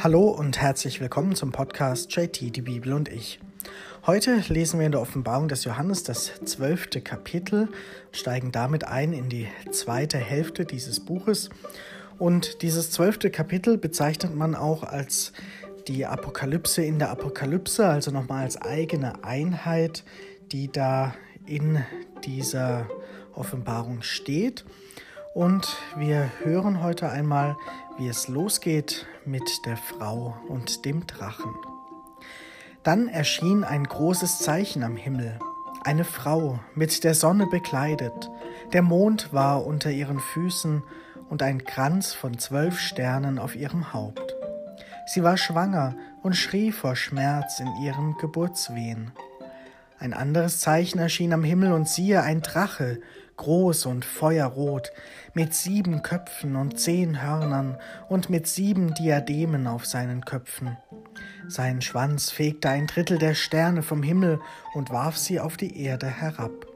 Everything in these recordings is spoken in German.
Hallo und herzlich willkommen zum Podcast JT, die Bibel und ich. Heute lesen wir in der Offenbarung des Johannes das zwölfte Kapitel, steigen damit ein in die zweite Hälfte dieses Buches. Und dieses zwölfte Kapitel bezeichnet man auch als die Apokalypse in der Apokalypse, also nochmal als eigene Einheit, die da in dieser Offenbarung steht. Und wir hören heute einmal, wie es losgeht mit der Frau und dem Drachen. Dann erschien ein großes Zeichen am Himmel, eine Frau mit der Sonne bekleidet, der Mond war unter ihren Füßen und ein Kranz von zwölf Sternen auf ihrem Haupt. Sie war schwanger und schrie vor Schmerz in ihren Geburtswehen. Ein anderes Zeichen erschien am Himmel und siehe ein Drache, groß und feuerrot, mit sieben Köpfen und zehn Hörnern und mit sieben Diademen auf seinen Köpfen. Sein Schwanz fegte ein Drittel der Sterne vom Himmel und warf sie auf die Erde herab.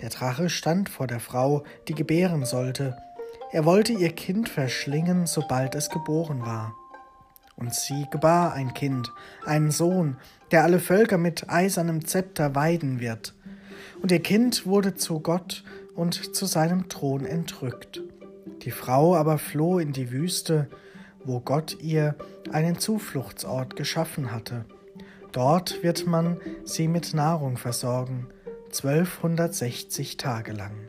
Der Drache stand vor der Frau, die gebären sollte. Er wollte ihr Kind verschlingen, sobald es geboren war. Und sie gebar ein Kind, einen Sohn, der alle Völker mit eisernem Zepter weiden wird. Und ihr Kind wurde zu Gott und zu seinem Thron entrückt. Die Frau aber floh in die Wüste, wo Gott ihr einen Zufluchtsort geschaffen hatte. Dort wird man sie mit Nahrung versorgen, 1260 Tage lang.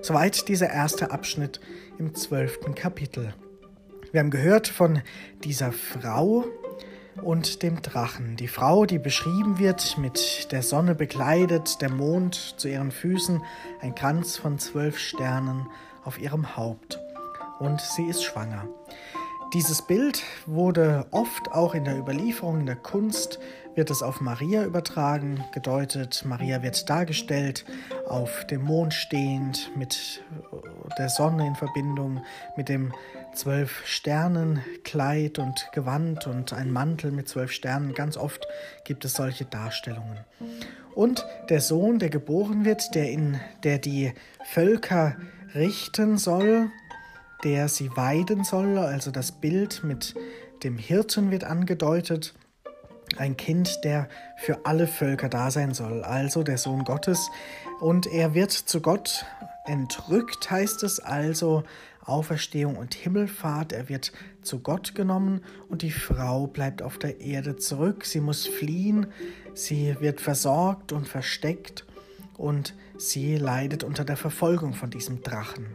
Soweit dieser erste Abschnitt im zwölften Kapitel. Wir haben gehört von dieser Frau und dem Drachen. Die Frau, die beschrieben wird, mit der Sonne bekleidet, der Mond zu ihren Füßen, ein Kranz von zwölf Sternen auf ihrem Haupt. Und sie ist schwanger. Dieses Bild wurde oft auch in der Überlieferung in der Kunst, wird es auf Maria übertragen, gedeutet, Maria wird dargestellt, auf dem Mond stehend, mit der Sonne in Verbindung, mit dem zwölf Sternen Kleid und Gewand und ein Mantel mit zwölf Sternen. Ganz oft gibt es solche Darstellungen. Und der Sohn, der geboren wird, der, in, der die Völker richten soll, der sie weiden soll, also das Bild mit dem Hirten wird angedeutet, ein Kind, der für alle Völker da sein soll, also der Sohn Gottes, und er wird zu Gott entrückt, heißt es also Auferstehung und Himmelfahrt, er wird zu Gott genommen und die Frau bleibt auf der Erde zurück, sie muss fliehen, sie wird versorgt und versteckt und sie leidet unter der Verfolgung von diesem Drachen.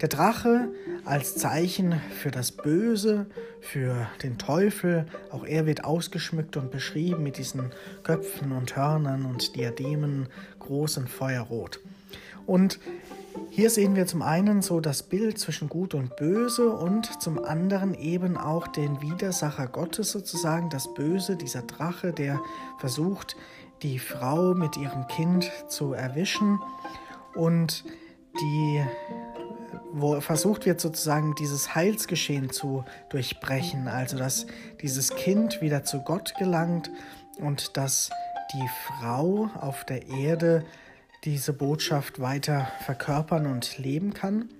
Der Drache als Zeichen für das Böse, für den Teufel, auch er wird ausgeschmückt und beschrieben mit diesen Köpfen und Hörnern und Diademen, großen Feuerrot. Und hier sehen wir zum einen so das Bild zwischen Gut und Böse und zum anderen eben auch den Widersacher Gottes sozusagen, das Böse, dieser Drache, der versucht, die Frau mit ihrem Kind zu erwischen und die wo versucht wird sozusagen dieses Heilsgeschehen zu durchbrechen, also dass dieses Kind wieder zu Gott gelangt und dass die Frau auf der Erde diese Botschaft weiter verkörpern und leben kann.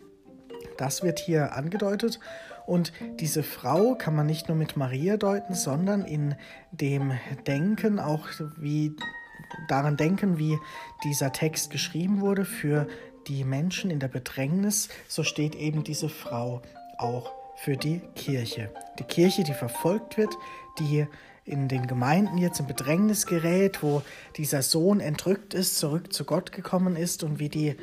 Das wird hier angedeutet. Und diese Frau kann man nicht nur mit Maria deuten, sondern in dem Denken auch wie daran denken, wie dieser Text geschrieben wurde für die Menschen in der Bedrängnis, so steht eben diese Frau auch für die Kirche. Die Kirche, die verfolgt wird, die in den Gemeinden jetzt in Bedrängnis gerät, wo dieser Sohn entrückt ist, zurück zu Gott gekommen ist und wie die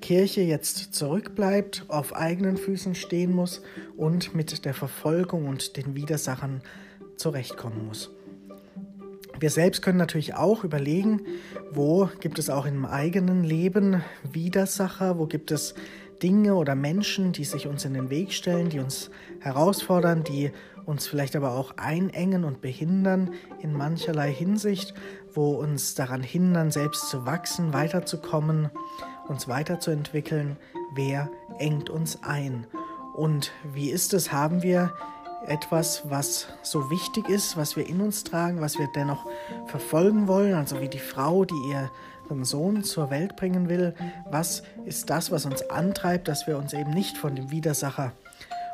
Kirche jetzt zurückbleibt, auf eigenen Füßen stehen muss und mit der Verfolgung und den Widersachern zurechtkommen muss. Wir selbst können natürlich auch überlegen, wo gibt es auch im eigenen Leben Widersacher, wo gibt es Dinge oder Menschen, die sich uns in den Weg stellen, die uns herausfordern, die uns vielleicht aber auch einengen und behindern in mancherlei Hinsicht, wo uns daran hindern, selbst zu wachsen, weiterzukommen, uns weiterzuentwickeln. Wer engt uns ein? Und wie ist es, haben wir etwas, was so wichtig ist, was wir in uns tragen, was wir dennoch verfolgen wollen, also wie die Frau, die ihren Sohn zur Welt bringen will. Was ist das, was uns antreibt, dass wir uns eben nicht von dem Widersacher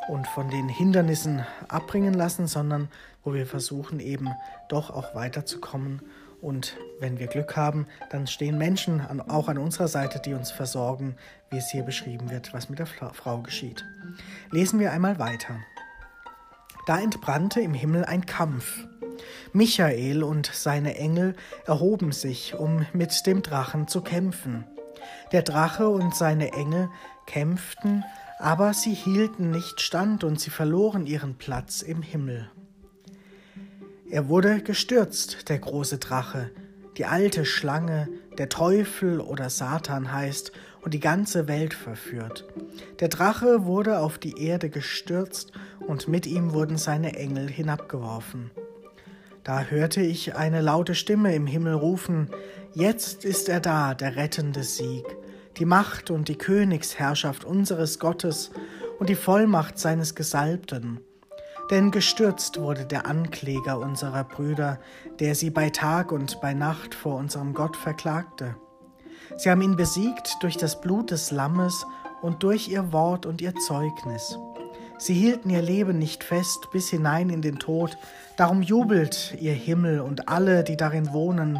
und von den Hindernissen abbringen lassen, sondern wo wir versuchen eben doch auch weiterzukommen. Und wenn wir Glück haben, dann stehen Menschen an, auch an unserer Seite, die uns versorgen, wie es hier beschrieben wird, was mit der Frau geschieht. Lesen wir einmal weiter. Da entbrannte im Himmel ein Kampf. Michael und seine Engel erhoben sich, um mit dem Drachen zu kämpfen. Der Drache und seine Engel kämpften, aber sie hielten nicht stand und sie verloren ihren Platz im Himmel. Er wurde gestürzt, der große Drache, die alte Schlange, der Teufel oder Satan heißt und die ganze Welt verführt. Der Drache wurde auf die Erde gestürzt und mit ihm wurden seine Engel hinabgeworfen. Da hörte ich eine laute Stimme im Himmel rufen, Jetzt ist er da, der rettende Sieg die Macht und die Königsherrschaft unseres Gottes und die Vollmacht seines Gesalbten. Denn gestürzt wurde der Ankläger unserer Brüder, der sie bei Tag und bei Nacht vor unserem Gott verklagte. Sie haben ihn besiegt durch das Blut des Lammes und durch ihr Wort und ihr Zeugnis. Sie hielten ihr Leben nicht fest bis hinein in den Tod, darum jubelt ihr Himmel und alle, die darin wohnen.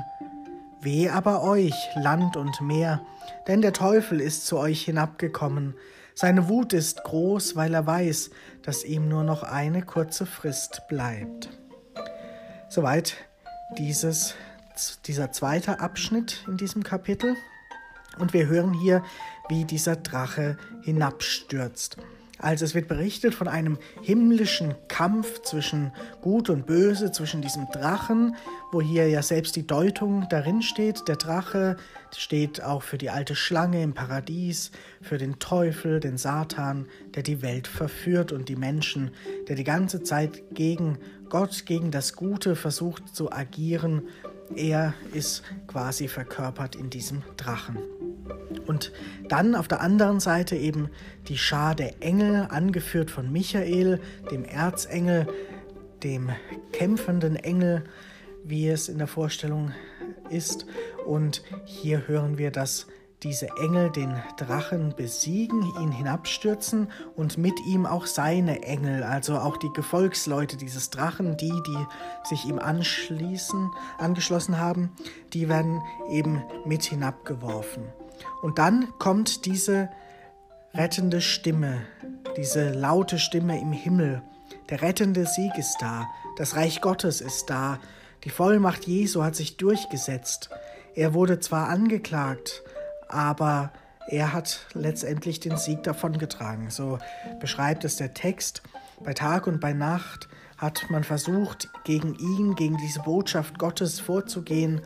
Weh aber euch, Land und Meer, denn der Teufel ist zu euch hinabgekommen. Seine Wut ist groß, weil er weiß, dass ihm nur noch eine kurze Frist bleibt. Soweit dieses, dieser zweite Abschnitt in diesem Kapitel. Und wir hören hier, wie dieser Drache hinabstürzt. Also es wird berichtet von einem himmlischen Kampf zwischen Gut und Böse, zwischen diesem Drachen, wo hier ja selbst die Deutung darin steht. Der Drache steht auch für die alte Schlange im Paradies, für den Teufel, den Satan, der die Welt verführt und die Menschen, der die ganze Zeit gegen Gott, gegen das Gute versucht zu agieren. Er ist quasi verkörpert in diesem Drachen. Und dann auf der anderen Seite eben die Schar der Engel, angeführt von Michael, dem Erzengel, dem kämpfenden Engel, wie es in der Vorstellung ist. Und hier hören wir, dass diese Engel den Drachen besiegen, ihn hinabstürzen und mit ihm auch seine Engel, also auch die Gefolgsleute dieses Drachen, die, die sich ihm anschließen, angeschlossen haben, die werden eben mit hinabgeworfen. Und dann kommt diese rettende Stimme, diese laute Stimme im Himmel. Der rettende Sieg ist da, das Reich Gottes ist da, die Vollmacht Jesu hat sich durchgesetzt. Er wurde zwar angeklagt, aber er hat letztendlich den Sieg davongetragen. So beschreibt es der Text. Bei Tag und bei Nacht hat man versucht, gegen ihn, gegen diese Botschaft Gottes vorzugehen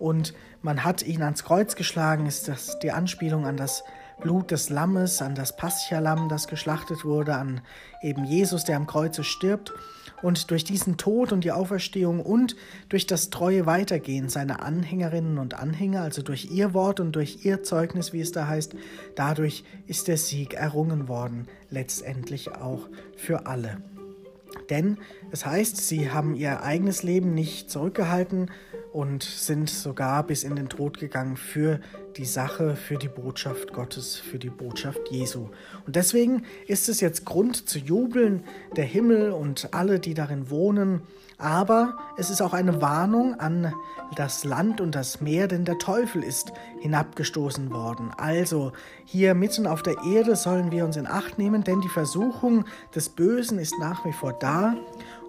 und man hat ihn ans Kreuz geschlagen, ist das die Anspielung an das Blut des Lammes, an das Paschalam, das geschlachtet wurde, an eben Jesus, der am Kreuze stirbt. Und durch diesen Tod und die Auferstehung und durch das treue Weitergehen seiner Anhängerinnen und Anhänger, also durch ihr Wort und durch ihr Zeugnis, wie es da heißt, dadurch ist der Sieg errungen worden, letztendlich auch für alle. Denn es heißt, sie haben ihr eigenes Leben nicht zurückgehalten, und sind sogar bis in den Tod gegangen für die Sache, für die Botschaft Gottes, für die Botschaft Jesu. Und deswegen ist es jetzt Grund zu jubeln, der Himmel und alle, die darin wohnen, aber es ist auch eine Warnung an das Land und das Meer, denn der Teufel ist hinabgestoßen worden. Also hier mitten auf der Erde sollen wir uns in Acht nehmen, denn die Versuchung des Bösen ist nach wie vor da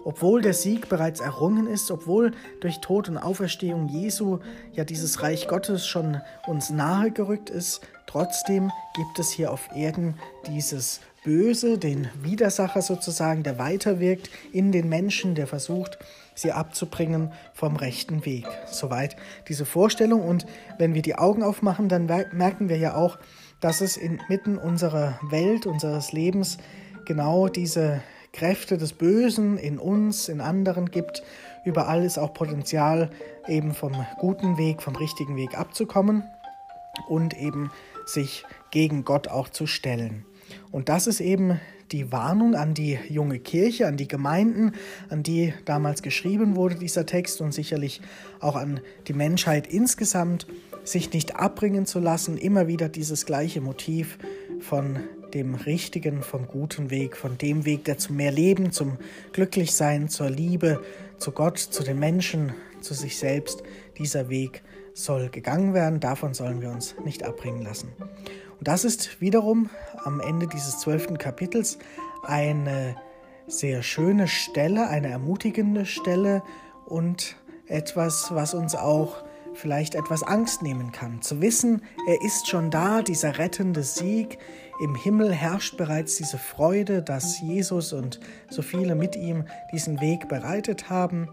obwohl der Sieg bereits errungen ist, obwohl durch Tod und Auferstehung Jesu ja dieses Reich Gottes schon uns nahe gerückt ist, trotzdem gibt es hier auf Erden dieses Böse, den Widersacher sozusagen, der weiterwirkt in den Menschen, der versucht, sie abzubringen vom rechten Weg. Soweit diese Vorstellung. Und wenn wir die Augen aufmachen, dann merken wir ja auch, dass es inmitten unserer Welt, unseres Lebens genau diese Kräfte des Bösen in uns, in anderen gibt. Überall ist auch Potenzial, eben vom guten Weg, vom richtigen Weg abzukommen und eben sich gegen Gott auch zu stellen. Und das ist eben die Warnung an die junge Kirche, an die Gemeinden, an die damals geschrieben wurde, dieser Text und sicherlich auch an die Menschheit insgesamt, sich nicht abbringen zu lassen, immer wieder dieses gleiche Motiv von dem richtigen, vom guten Weg, von dem Weg, der zum mehr Leben, zum Glücklichsein, zur Liebe, zu Gott, zu den Menschen, zu sich selbst, dieser Weg soll gegangen werden. Davon sollen wir uns nicht abbringen lassen. Und das ist wiederum am Ende dieses zwölften Kapitels eine sehr schöne Stelle, eine ermutigende Stelle und etwas, was uns auch vielleicht etwas Angst nehmen kann. Zu wissen, er ist schon da, dieser rettende Sieg. Im Himmel herrscht bereits diese Freude, dass Jesus und so viele mit ihm diesen Weg bereitet haben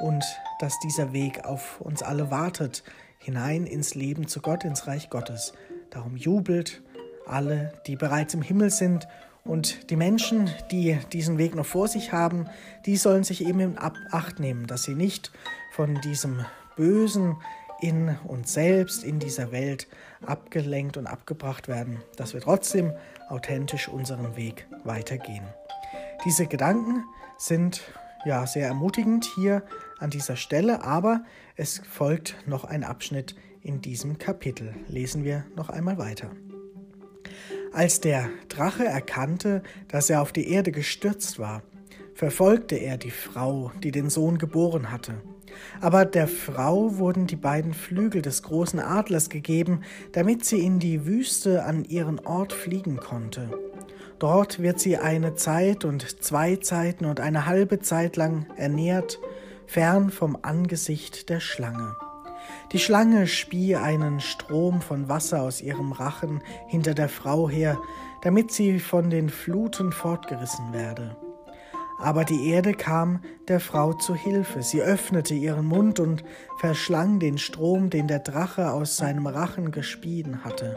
und dass dieser Weg auf uns alle wartet, hinein ins Leben zu Gott, ins Reich Gottes. Darum jubelt alle, die bereits im Himmel sind und die Menschen, die diesen Weg noch vor sich haben, die sollen sich eben in Acht nehmen, dass sie nicht von diesem Bösen in uns selbst, in dieser Welt abgelenkt und abgebracht werden, dass wir trotzdem authentisch unseren Weg weitergehen. Diese Gedanken sind ja sehr ermutigend hier an dieser Stelle, aber es folgt noch ein Abschnitt in diesem Kapitel. Lesen wir noch einmal weiter. Als der Drache erkannte, dass er auf die Erde gestürzt war, verfolgte er die Frau, die den Sohn geboren hatte. Aber der Frau wurden die beiden Flügel des großen Adlers gegeben, damit sie in die Wüste an ihren Ort fliegen konnte. Dort wird sie eine Zeit und zwei Zeiten und eine halbe Zeit lang ernährt, fern vom Angesicht der Schlange. Die Schlange spie einen Strom von Wasser aus ihrem Rachen hinter der Frau her, damit sie von den Fluten fortgerissen werde. Aber die Erde kam der Frau zu Hilfe. Sie öffnete ihren Mund und verschlang den Strom, den der Drache aus seinem Rachen gespien hatte.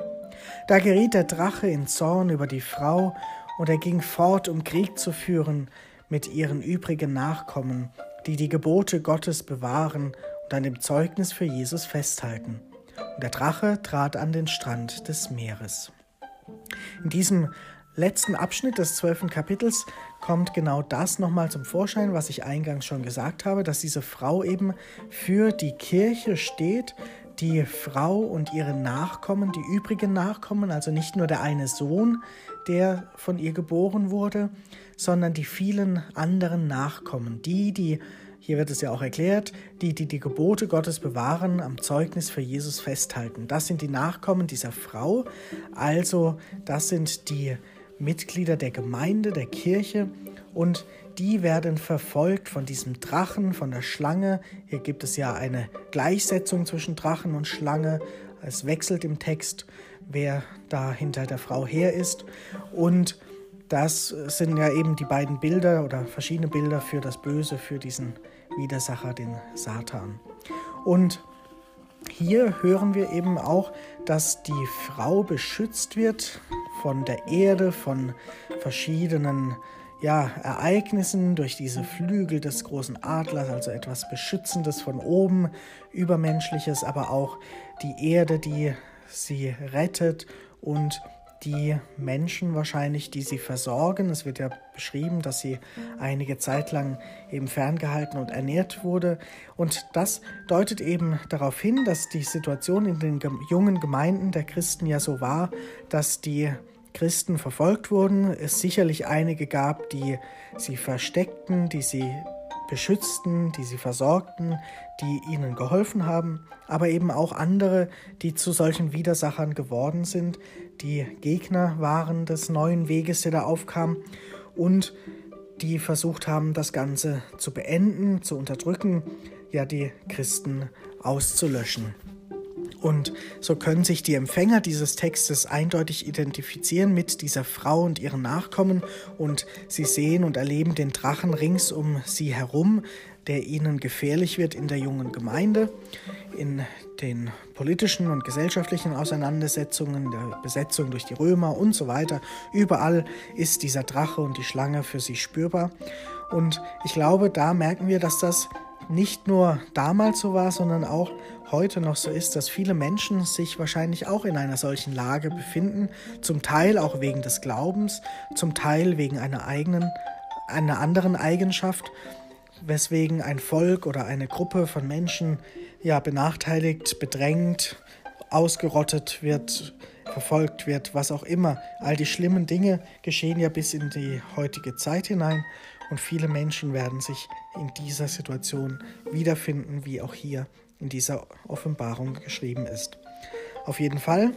Da geriet der Drache in Zorn über die Frau, und er ging fort, um Krieg zu führen mit ihren übrigen Nachkommen, die die Gebote Gottes bewahren und an dem Zeugnis für Jesus festhalten. Und der Drache trat an den Strand des Meeres. In diesem letzten Abschnitt des zwölften Kapitels kommt genau das nochmal zum Vorschein, was ich eingangs schon gesagt habe, dass diese Frau eben für die Kirche steht, die Frau und ihre Nachkommen, die übrigen Nachkommen, also nicht nur der eine Sohn, der von ihr geboren wurde, sondern die vielen anderen Nachkommen, die, die, hier wird es ja auch erklärt, die, die die Gebote Gottes bewahren, am Zeugnis für Jesus festhalten. Das sind die Nachkommen dieser Frau, also das sind die Mitglieder der Gemeinde, der Kirche und die werden verfolgt von diesem Drachen, von der Schlange. Hier gibt es ja eine Gleichsetzung zwischen Drachen und Schlange. Es wechselt im Text, wer da hinter der Frau her ist. Und das sind ja eben die beiden Bilder oder verschiedene Bilder für das Böse, für diesen Widersacher, den Satan. Und hier hören wir eben auch, dass die Frau beschützt wird von der Erde, von verschiedenen ja, Ereignissen durch diese Flügel des großen Adlers, also etwas Beschützendes von oben, Übermenschliches, aber auch die Erde, die sie rettet und die Menschen wahrscheinlich, die sie versorgen. Es wird ja beschrieben, dass sie einige Zeit lang eben ferngehalten und ernährt wurde. Und das deutet eben darauf hin, dass die Situation in den jungen Gemeinden der Christen ja so war, dass die Christen verfolgt wurden, es sicherlich einige gab, die sie versteckten, die sie beschützten, die sie versorgten, die ihnen geholfen haben, aber eben auch andere, die zu solchen Widersachern geworden sind, die Gegner waren des neuen Weges, der da aufkam und die versucht haben, das Ganze zu beenden, zu unterdrücken, ja die Christen auszulöschen. Und so können sich die Empfänger dieses Textes eindeutig identifizieren mit dieser Frau und ihren Nachkommen und sie sehen und erleben den Drachen rings um sie herum, der ihnen gefährlich wird in der jungen Gemeinde, in den politischen und gesellschaftlichen Auseinandersetzungen, der Besetzung durch die Römer und so weiter. Überall ist dieser Drache und die Schlange für sie spürbar. Und ich glaube, da merken wir, dass das nicht nur damals so war, sondern auch heute noch so ist, dass viele Menschen sich wahrscheinlich auch in einer solchen Lage befinden, zum Teil auch wegen des Glaubens, zum Teil wegen einer eigenen, einer anderen Eigenschaft, weswegen ein Volk oder eine Gruppe von Menschen ja benachteiligt, bedrängt, ausgerottet wird, verfolgt wird, was auch immer. All die schlimmen Dinge geschehen ja bis in die heutige Zeit hinein und viele Menschen werden sich in dieser Situation wiederfinden, wie auch hier in dieser Offenbarung geschrieben ist. Auf jeden Fall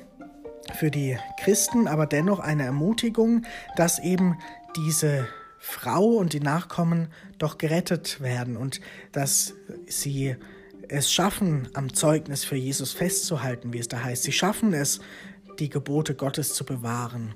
für die Christen aber dennoch eine Ermutigung, dass eben diese Frau und die Nachkommen doch gerettet werden und dass sie es schaffen, am Zeugnis für Jesus festzuhalten, wie es da heißt. Sie schaffen es, die Gebote Gottes zu bewahren.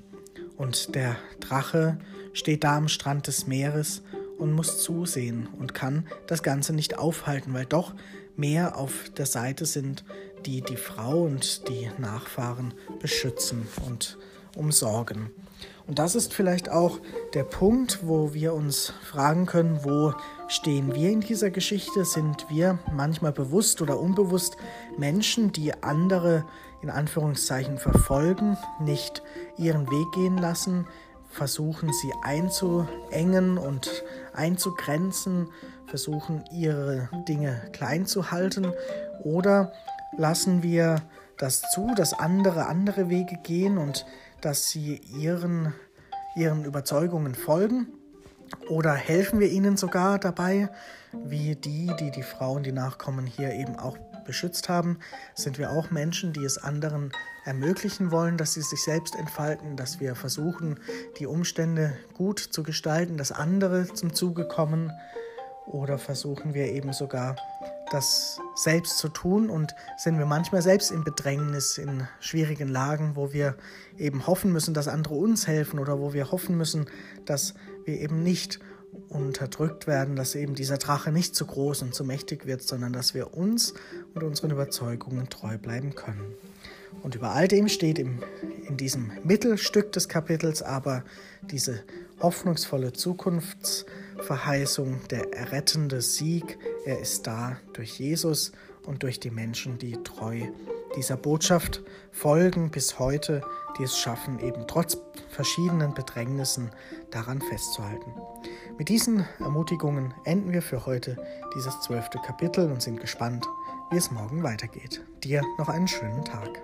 Und der Drache steht da am Strand des Meeres und muss zusehen und kann das Ganze nicht aufhalten, weil doch mehr auf der Seite sind, die die Frau und die Nachfahren beschützen und umsorgen. Und das ist vielleicht auch der Punkt, wo wir uns fragen können, wo stehen wir in dieser Geschichte? Sind wir manchmal bewusst oder unbewusst Menschen, die andere in Anführungszeichen verfolgen, nicht ihren Weg gehen lassen, versuchen sie einzuengen und einzugrenzen, versuchen ihre Dinge klein zu halten? Oder lassen wir das zu, dass andere andere Wege gehen und dass sie ihren, ihren Überzeugungen folgen? Oder helfen wir ihnen sogar dabei, wie die, die die Frauen, die Nachkommen hier eben auch beschützt haben, sind wir auch Menschen, die es anderen ermöglichen wollen, dass sie sich selbst entfalten, dass wir versuchen, die Umstände gut zu gestalten, dass andere zum Zuge kommen. Oder versuchen wir eben sogar das selbst zu tun und sind wir manchmal selbst in Bedrängnis, in schwierigen Lagen, wo wir eben hoffen müssen, dass andere uns helfen oder wo wir hoffen müssen, dass wir eben nicht unterdrückt werden, dass eben dieser Drache nicht zu groß und zu mächtig wird, sondern dass wir uns und unseren Überzeugungen treu bleiben können. Und über all dem steht im, in diesem Mittelstück des Kapitels aber diese hoffnungsvolle Zukunftsverheißung, der errettende Sieg. Er ist da durch Jesus und durch die Menschen, die treu dieser Botschaft folgen bis heute, die es schaffen, eben trotz verschiedenen Bedrängnissen daran festzuhalten. Mit diesen Ermutigungen enden wir für heute dieses zwölfte Kapitel und sind gespannt, wie es morgen weitergeht. Dir noch einen schönen Tag.